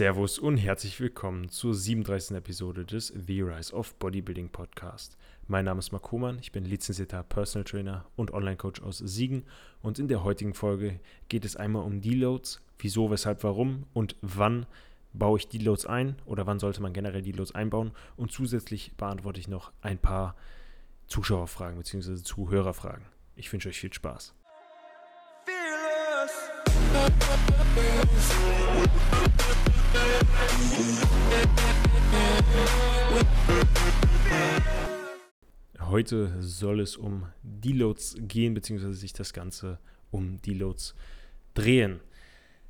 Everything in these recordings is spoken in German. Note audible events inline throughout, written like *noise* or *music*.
Servus und herzlich willkommen zur 37. Episode des The Rise of Bodybuilding Podcast. Mein Name ist Marc Hohmann, ich bin lizenzierter Personal Trainer und Online-Coach aus Siegen und in der heutigen Folge geht es einmal um Deloads, wieso, weshalb, warum und wann baue ich Deloads ein oder wann sollte man generell Deloads einbauen und zusätzlich beantworte ich noch ein paar Zuschauerfragen bzw. Zuhörerfragen. Ich wünsche euch viel Spaß. Heute soll es um Deloads gehen, beziehungsweise sich das Ganze um Deloads drehen.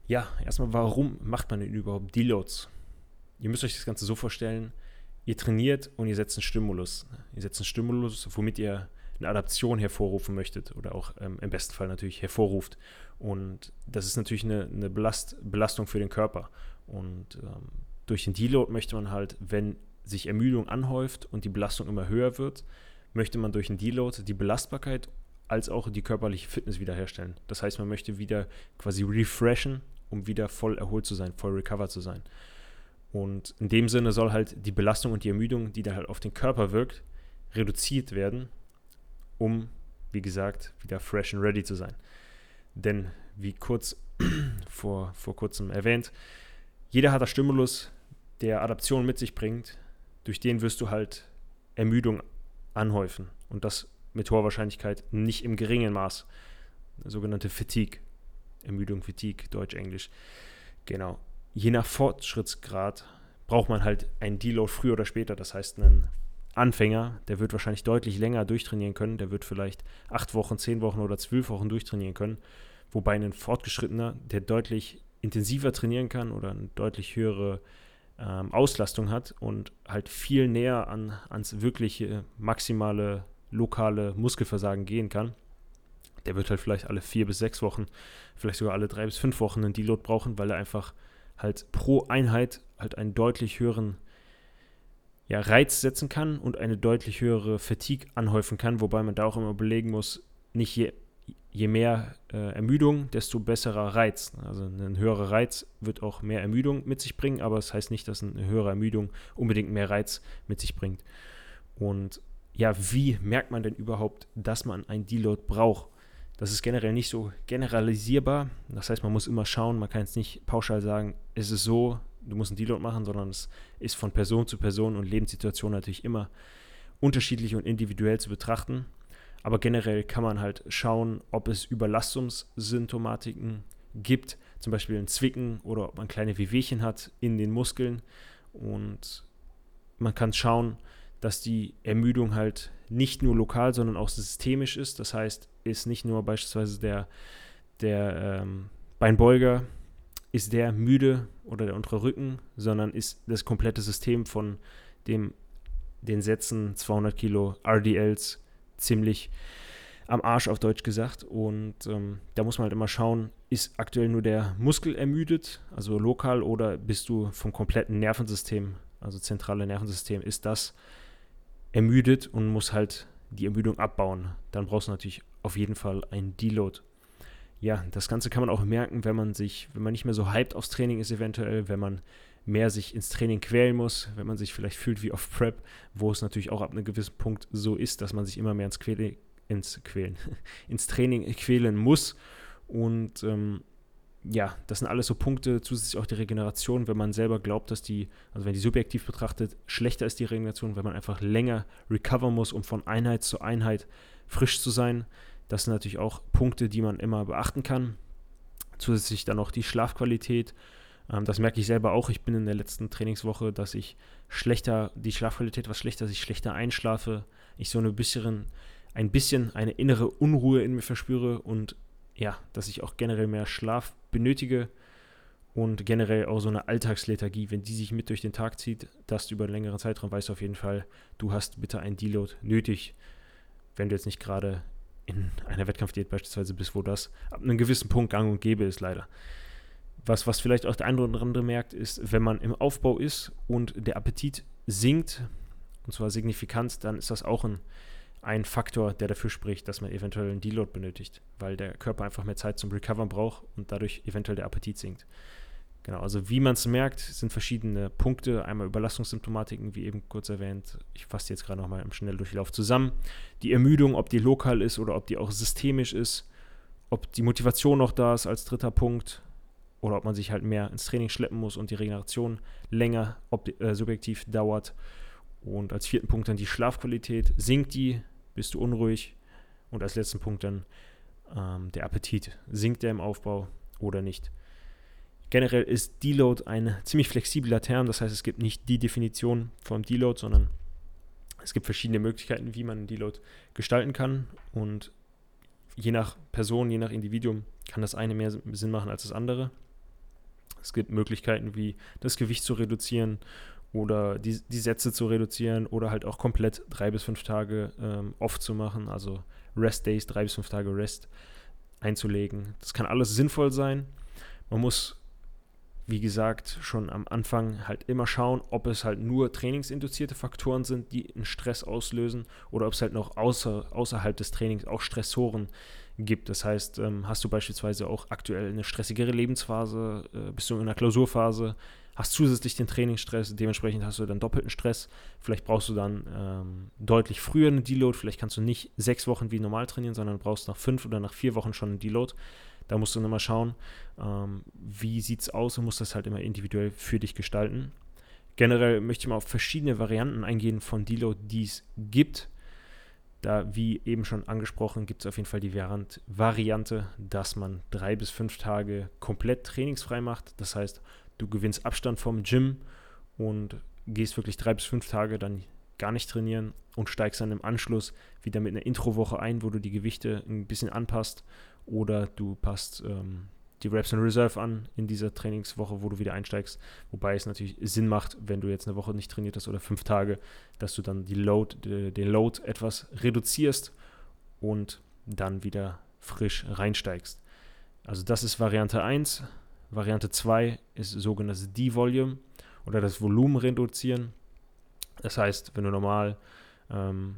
Ja, erstmal, warum macht man denn überhaupt Deloads? Ihr müsst euch das Ganze so vorstellen, ihr trainiert und ihr setzt einen Stimulus. Ihr setzt einen Stimulus, womit ihr eine Adaption hervorrufen möchtet oder auch ähm, im besten Fall natürlich hervorruft. Und das ist natürlich eine, eine Belast Belastung für den Körper. Und ähm, durch den Deload möchte man halt, wenn sich Ermüdung anhäuft und die Belastung immer höher wird, möchte man durch den Deload die Belastbarkeit als auch die körperliche Fitness wiederherstellen. Das heißt, man möchte wieder quasi refreshen, um wieder voll erholt zu sein, voll recovered zu sein. Und in dem Sinne soll halt die Belastung und die Ermüdung, die da halt auf den Körper wirkt, reduziert werden, um, wie gesagt, wieder fresh and ready zu sein. Denn, wie kurz *clears throat* vor, vor kurzem erwähnt, jeder hat das Stimulus, der Adaption mit sich bringt, durch den wirst du halt Ermüdung anhäufen. Und das mit hoher Wahrscheinlichkeit nicht im geringen Maß. Sogenannte Fatigue. Ermüdung, Fatigue, Deutsch, Englisch. Genau. Je nach Fortschrittsgrad braucht man halt einen Deload früher oder später. Das heißt, einen Anfänger, der wird wahrscheinlich deutlich länger durchtrainieren können. Der wird vielleicht acht Wochen, zehn Wochen oder zwölf Wochen durchtrainieren können. Wobei ein Fortgeschrittener, der deutlich intensiver trainieren kann oder eine deutlich höhere ähm, Auslastung hat und halt viel näher an, ans wirkliche maximale lokale Muskelversagen gehen kann, der wird halt vielleicht alle vier bis sechs Wochen, vielleicht sogar alle drei bis fünf Wochen einen Deload brauchen, weil er einfach halt pro Einheit halt einen deutlich höheren ja, Reiz setzen kann und eine deutlich höhere Fatigue anhäufen kann, wobei man da auch immer belegen muss, nicht je, je mehr äh, Ermüdung, desto besserer Reiz. Also ein höherer Reiz wird auch mehr Ermüdung mit sich bringen, aber es das heißt nicht, dass eine höhere Ermüdung unbedingt mehr Reiz mit sich bringt. Und ja, wie merkt man denn überhaupt, dass man ein Deload braucht? Das ist generell nicht so generalisierbar. Das heißt, man muss immer schauen, man kann jetzt nicht pauschal sagen, es ist so, du musst einen Deload machen, sondern es ist von Person zu Person und Lebenssituation natürlich immer unterschiedlich und individuell zu betrachten. Aber generell kann man halt schauen, ob es Überlastungssymptomatiken gibt, zum Beispiel ein Zwicken oder ob man kleine Wehwehchen hat in den Muskeln. Und man kann schauen, dass die Ermüdung halt nicht nur lokal, sondern auch systemisch ist. Das heißt, ist nicht nur beispielsweise der, der ähm, Beinbeuger ist der müde oder der untere Rücken, sondern ist das komplette System von dem, den Sätzen 200 Kilo RDLs ziemlich am Arsch auf Deutsch gesagt. Und ähm, da muss man halt immer schauen, ist aktuell nur der Muskel ermüdet, also lokal, oder bist du vom kompletten Nervensystem, also zentrale Nervensystem, ist das ermüdet und muss halt die Ermüdung abbauen. Dann brauchst du natürlich auf jeden Fall einen Deload ja, das Ganze kann man auch merken, wenn man sich, wenn man nicht mehr so hyped aufs Training ist, eventuell, wenn man mehr sich ins Training quälen muss, wenn man sich vielleicht fühlt wie auf Prep, wo es natürlich auch ab einem gewissen Punkt so ist, dass man sich immer mehr ins Quälen, ins Quälen, *laughs* ins Training quälen muss. Und ähm, ja, das sind alles so Punkte, zusätzlich auch die Regeneration, wenn man selber glaubt, dass die, also wenn die subjektiv betrachtet, schlechter ist die Regeneration, wenn man einfach länger recover muss, um von Einheit zu Einheit frisch zu sein. Das sind natürlich auch Punkte, die man immer beachten kann. Zusätzlich dann noch die Schlafqualität. Ähm, das merke ich selber auch. Ich bin in der letzten Trainingswoche, dass ich schlechter, die Schlafqualität was schlechter, dass ich schlechter einschlafe. Ich so eine bisschen, ein bisschen eine innere Unruhe in mir verspüre und ja, dass ich auch generell mehr Schlaf benötige und generell auch so eine Alltagslethargie, wenn die sich mit durch den Tag zieht, dass du über einen längeren Zeitraum weißt auf jeden Fall, du hast bitte ein Deload nötig, wenn du jetzt nicht gerade in einer Wettkampfdiät beispielsweise bist, wo das ab einem gewissen Punkt gang und gäbe ist, leider. Was, was vielleicht auch der eine oder andere merkt, ist, wenn man im Aufbau ist und der Appetit sinkt, und zwar signifikant, dann ist das auch ein, ein Faktor, der dafür spricht, dass man eventuell einen Deload benötigt, weil der Körper einfach mehr Zeit zum Recovern braucht und dadurch eventuell der Appetit sinkt. Genau, also wie man es merkt, sind verschiedene Punkte. Einmal Überlastungssymptomatiken, wie eben kurz erwähnt. Ich fasse jetzt gerade nochmal im Schnelldurchlauf zusammen. Die Ermüdung, ob die lokal ist oder ob die auch systemisch ist. Ob die Motivation noch da ist als dritter Punkt. Oder ob man sich halt mehr ins Training schleppen muss und die Regeneration länger äh, subjektiv dauert. Und als vierten Punkt dann die Schlafqualität. Sinkt die? Bist du unruhig? Und als letzten Punkt dann ähm, der Appetit. Sinkt der im Aufbau oder nicht? Generell ist Deload ein ziemlich flexibler Term, das heißt, es gibt nicht die Definition vom Deload, sondern es gibt verschiedene Möglichkeiten, wie man einen Deload gestalten kann und je nach Person, je nach Individuum kann das eine mehr Sinn machen als das andere. Es gibt Möglichkeiten wie das Gewicht zu reduzieren oder die, die Sätze zu reduzieren oder halt auch komplett drei bis fünf Tage ähm, off zu machen, also Rest Days, drei bis fünf Tage Rest einzulegen. Das kann alles sinnvoll sein. Man muss wie gesagt, schon am Anfang halt immer schauen, ob es halt nur trainingsinduzierte Faktoren sind, die einen Stress auslösen oder ob es halt noch außer, außerhalb des Trainings auch Stressoren gibt. Das heißt, ähm, hast du beispielsweise auch aktuell eine stressigere Lebensphase, äh, bist du in einer Klausurphase, hast zusätzlich den Trainingsstress, dementsprechend hast du dann doppelten Stress. Vielleicht brauchst du dann ähm, deutlich früher einen Deload, vielleicht kannst du nicht sechs Wochen wie normal trainieren, sondern brauchst nach fünf oder nach vier Wochen schon einen Deload. Da musst du dann mal schauen, ähm, wie sieht es aus und musst das halt immer individuell für dich gestalten. Generell möchte ich mal auf verschiedene Varianten eingehen von Deload, die es gibt. Da, wie eben schon angesprochen, gibt es auf jeden Fall die Variante, dass man drei bis fünf Tage komplett trainingsfrei macht. Das heißt, du gewinnst Abstand vom Gym und gehst wirklich drei bis fünf Tage dann gar nicht trainieren und steigst dann im Anschluss wieder mit einer Introwoche ein, wo du die Gewichte ein bisschen anpasst oder du passt ähm, die Reps in Reserve an in dieser Trainingswoche, wo du wieder einsteigst. Wobei es natürlich Sinn macht, wenn du jetzt eine Woche nicht trainiert hast oder fünf Tage, dass du dann die Load, den Load etwas reduzierst und dann wieder frisch reinsteigst. Also das ist Variante 1. Variante 2 ist sogenanntes D-Volume oder das Volumen reduzieren. Das heißt, wenn du normal ähm,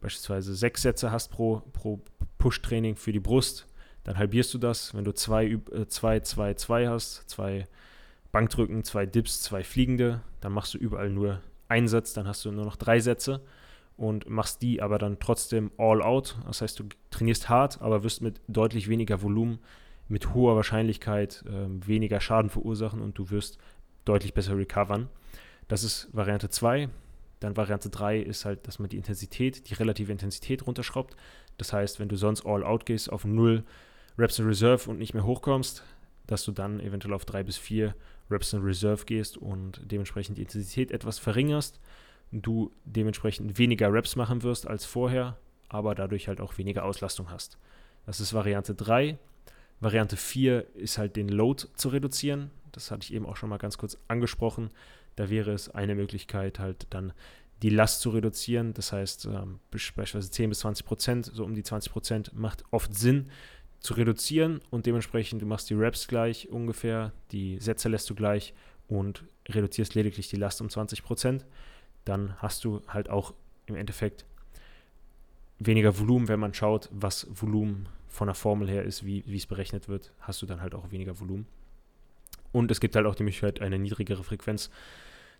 beispielsweise sechs Sätze hast pro, pro Push-Training für die Brust, dann halbierst du das. Wenn du zwei, zwei, zwei, zwei hast, zwei Bankdrücken, zwei Dips, zwei Fliegende, dann machst du überall nur einen Satz, dann hast du nur noch drei Sätze und machst die aber dann trotzdem all out. Das heißt, du trainierst hart, aber wirst mit deutlich weniger Volumen, mit hoher Wahrscheinlichkeit äh, weniger Schaden verursachen und du wirst deutlich besser recovern. Das ist Variante 2. Dann Variante 3 ist halt, dass man die Intensität, die relative Intensität runterschraubt. Das heißt, wenn du sonst all out gehst auf 0 Reps in Reserve und nicht mehr hochkommst, dass du dann eventuell auf drei bis vier Reps in Reserve gehst und dementsprechend die Intensität etwas verringerst. Du dementsprechend weniger Reps machen wirst als vorher, aber dadurch halt auch weniger Auslastung hast. Das ist Variante 3. Variante 4 ist halt den Load zu reduzieren. Das hatte ich eben auch schon mal ganz kurz angesprochen. Da wäre es eine Möglichkeit, halt dann die Last zu reduzieren. Das heißt, ähm, beispielsweise 10 bis 20 Prozent, so um die 20 Prozent macht oft Sinn, zu reduzieren und dementsprechend du machst die Reps gleich ungefähr, die Sätze lässt du gleich und reduzierst lediglich die Last um 20% dann hast du halt auch im Endeffekt weniger Volumen, wenn man schaut, was Volumen von der Formel her ist, wie es berechnet wird, hast du dann halt auch weniger Volumen. Und es gibt halt auch die Möglichkeit, eine niedrigere Frequenz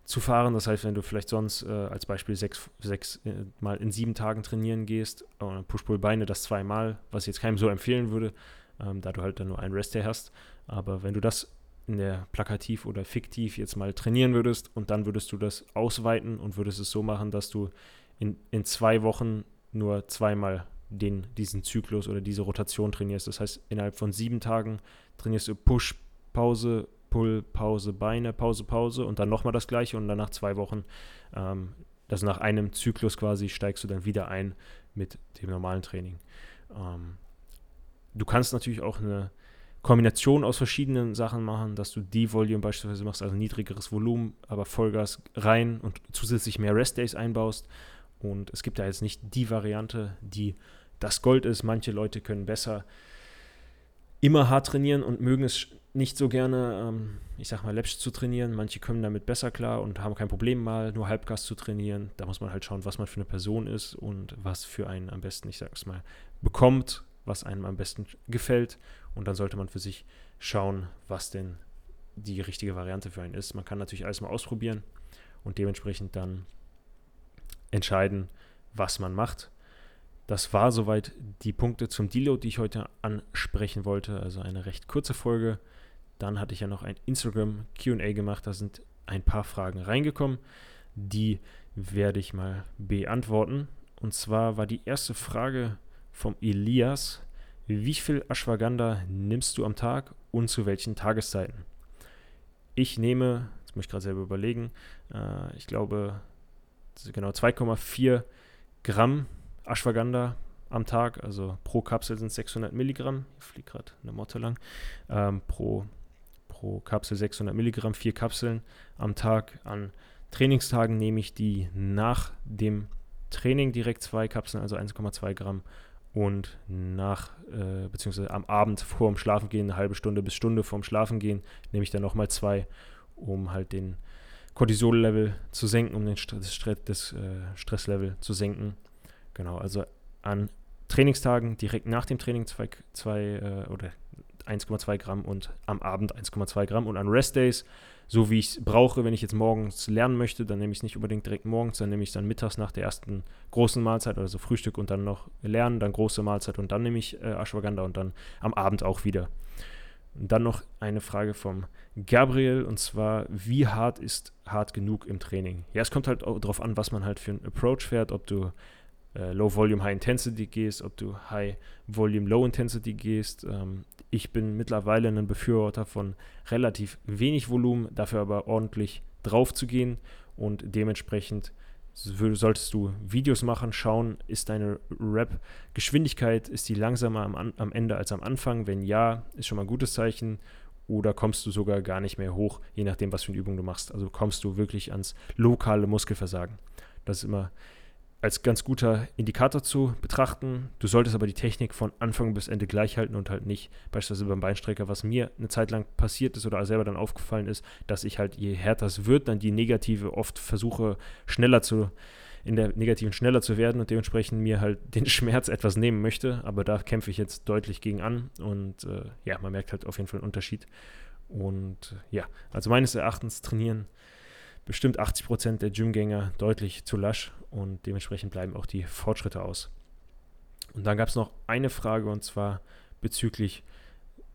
zu fahren. Das heißt, wenn du vielleicht sonst äh, als Beispiel sechs, sechs äh, Mal in sieben Tagen trainieren gehst, äh, Push-Pull-Beine das zweimal, was ich jetzt keinem so empfehlen würde, ähm, da du halt dann nur einen Rest-Day hast. Aber wenn du das in der plakativ oder fiktiv jetzt mal trainieren würdest und dann würdest du das ausweiten und würdest es so machen, dass du in, in zwei Wochen nur zweimal den, diesen Zyklus oder diese Rotation trainierst. Das heißt, innerhalb von sieben Tagen trainierst du Push, Pause, Pull, Pause, Beine, Pause, Pause und dann nochmal das gleiche und dann nach zwei Wochen, ähm, also nach einem Zyklus quasi, steigst du dann wieder ein mit dem normalen Training. Ähm, du kannst natürlich auch eine Kombination aus verschiedenen Sachen machen, dass du die Volume beispielsweise machst, also niedrigeres Volumen, aber Vollgas rein und zusätzlich mehr Rest Days einbaust. Und es gibt da jetzt nicht die Variante, die das Gold ist. Manche Leute können besser immer hart trainieren und mögen es nicht so gerne, ähm, ich sag mal, Läppsch zu trainieren. Manche kommen damit besser klar und haben kein Problem, mal nur Halbgas zu trainieren. Da muss man halt schauen, was man für eine Person ist und was für einen am besten, ich sag's mal, bekommt, was einem am besten gefällt. Und dann sollte man für sich schauen, was denn die richtige Variante für einen ist. Man kann natürlich alles mal ausprobieren und dementsprechend dann entscheiden, was man macht. Das war soweit die Punkte zum Deload, die ich heute ansprechen wollte. Also eine recht kurze Folge. Dann hatte ich ja noch ein Instagram QA gemacht. Da sind ein paar Fragen reingekommen. Die werde ich mal beantworten. Und zwar war die erste Frage vom Elias. Wie viel Ashwagandha nimmst du am Tag und zu welchen Tageszeiten? Ich nehme, jetzt muss ich gerade selber überlegen, äh, ich glaube genau 2,4 Gramm Ashwagandha am Tag, also pro Kapsel sind es 600 Milligramm. Ich fliege gerade eine Motte lang. Ähm, pro, pro Kapsel 600 Milligramm, vier Kapseln am Tag. An Trainingstagen nehme ich die nach dem Training direkt zwei Kapseln, also 1,2 Gramm. Und nach, äh, beziehungsweise am Abend vor dem Schlafengehen, eine halbe Stunde bis Stunde vorm Schlafengehen, nehme ich dann nochmal zwei, um halt den Cortisol-Level zu senken, um den Stress, das äh, Stresslevel zu senken. Genau, also an Trainingstagen direkt nach dem Training zwei, zwei äh, oder 1,2 Gramm und am Abend 1,2 Gramm und an Restdays, so wie ich es brauche, wenn ich jetzt morgens lernen möchte, dann nehme ich es nicht unbedingt direkt morgens, dann nehme ich es dann mittags nach der ersten großen Mahlzeit, also Frühstück und dann noch lernen, dann große Mahlzeit und dann nehme ich äh, Ashwagandha und dann am Abend auch wieder. Und dann noch eine Frage vom Gabriel und zwar, wie hart ist hart genug im Training? Ja, es kommt halt auch darauf an, was man halt für einen Approach fährt, ob du äh, Low Volume, High Intensity gehst, ob du High Volume, Low Intensity gehst. Ähm, ich bin mittlerweile ein Befürworter von relativ wenig Volumen, dafür aber ordentlich drauf zu gehen und dementsprechend solltest du Videos machen, schauen, ist deine Rap-Geschwindigkeit, ist die langsamer am, am Ende als am Anfang? Wenn ja, ist schon mal ein gutes Zeichen. Oder kommst du sogar gar nicht mehr hoch, je nachdem, was für eine Übung du machst. Also kommst du wirklich ans lokale Muskelversagen. Das ist immer als ganz guter Indikator zu betrachten. Du solltest aber die Technik von Anfang bis Ende gleich halten und halt nicht beispielsweise beim Beinstrecker, was mir eine Zeit lang passiert ist oder selber dann aufgefallen ist, dass ich halt je härter es wird, dann die negative oft versuche schneller zu in der negativen schneller zu werden und dementsprechend mir halt *laughs* den Schmerz etwas nehmen möchte. Aber da kämpfe ich jetzt deutlich gegen an und äh, ja, man merkt halt auf jeden Fall einen Unterschied. Und äh, ja, also meines Erachtens trainieren bestimmt 80 Prozent der Gymgänger deutlich zu lasch und dementsprechend bleiben auch die Fortschritte aus. Und dann gab es noch eine Frage und zwar bezüglich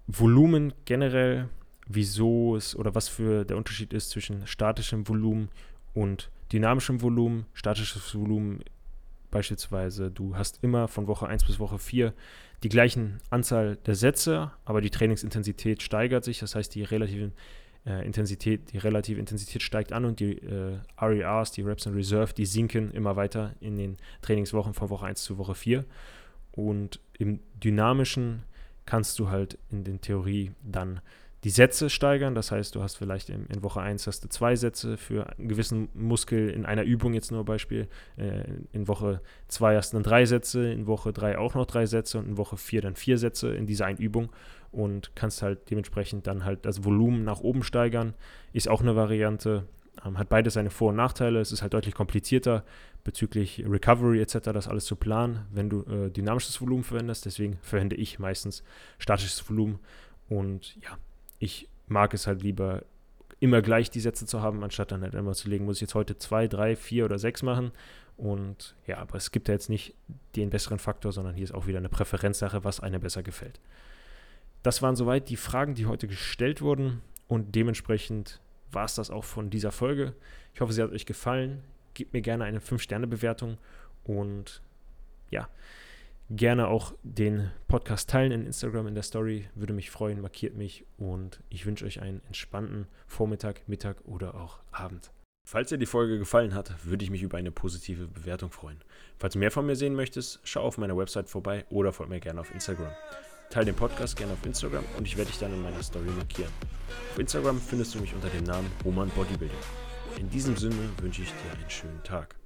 Volumen generell, wieso es oder was für der Unterschied ist zwischen statischem Volumen und dynamischem Volumen. Statisches Volumen beispielsweise, du hast immer von Woche 1 bis Woche 4 die gleichen Anzahl der Sätze, aber die Trainingsintensität steigert sich, das heißt die relativen äh, Intensität, die relative Intensität steigt an und die äh, RERs, die Reps in Reserve, die sinken immer weiter in den Trainingswochen von Woche 1 zu Woche 4. Und im Dynamischen kannst du halt in der Theorie dann die Sätze steigern. Das heißt, du hast vielleicht in, in, Woche 1 hast du zwei Sätze für einen gewissen Muskel in einer Übung jetzt nur Beispiel. Äh, in Woche 2 hast du dann drei Sätze, in Woche 3 auch noch drei Sätze und in Woche 4 dann vier Sätze in dieser einen Übung und kannst halt dementsprechend dann halt das Volumen nach oben steigern. Ist auch eine Variante. Ähm, hat beides seine Vor- und Nachteile. Es ist halt deutlich komplizierter bezüglich Recovery etc. das alles zu planen, wenn du äh, dynamisches Volumen verwendest. Deswegen verwende ich meistens statisches Volumen und ja, ich mag es halt lieber immer gleich die Sätze zu haben, anstatt dann halt immer zu legen, muss ich jetzt heute zwei, drei, vier oder sechs machen. Und ja, aber es gibt ja jetzt nicht den besseren Faktor, sondern hier ist auch wieder eine Präferenzsache, was einem besser gefällt. Das waren soweit die Fragen, die heute gestellt wurden. Und dementsprechend war es das auch von dieser Folge. Ich hoffe, sie hat euch gefallen. Gebt mir gerne eine 5-Sterne-Bewertung und ja, gerne auch den Podcast teilen in Instagram in der Story. Würde mich freuen, markiert mich und ich wünsche euch einen entspannten Vormittag, Mittag oder auch Abend. Falls dir die Folge gefallen hat, würde ich mich über eine positive Bewertung freuen. Falls du mehr von mir sehen möchtest, schau auf meiner Website vorbei oder folg mir gerne auf Instagram. Teile den Podcast gerne auf Instagram und ich werde dich dann in meiner Story markieren. Auf Instagram findest du mich unter dem Namen Roman Bodybuilding. In diesem Sinne wünsche ich dir einen schönen Tag.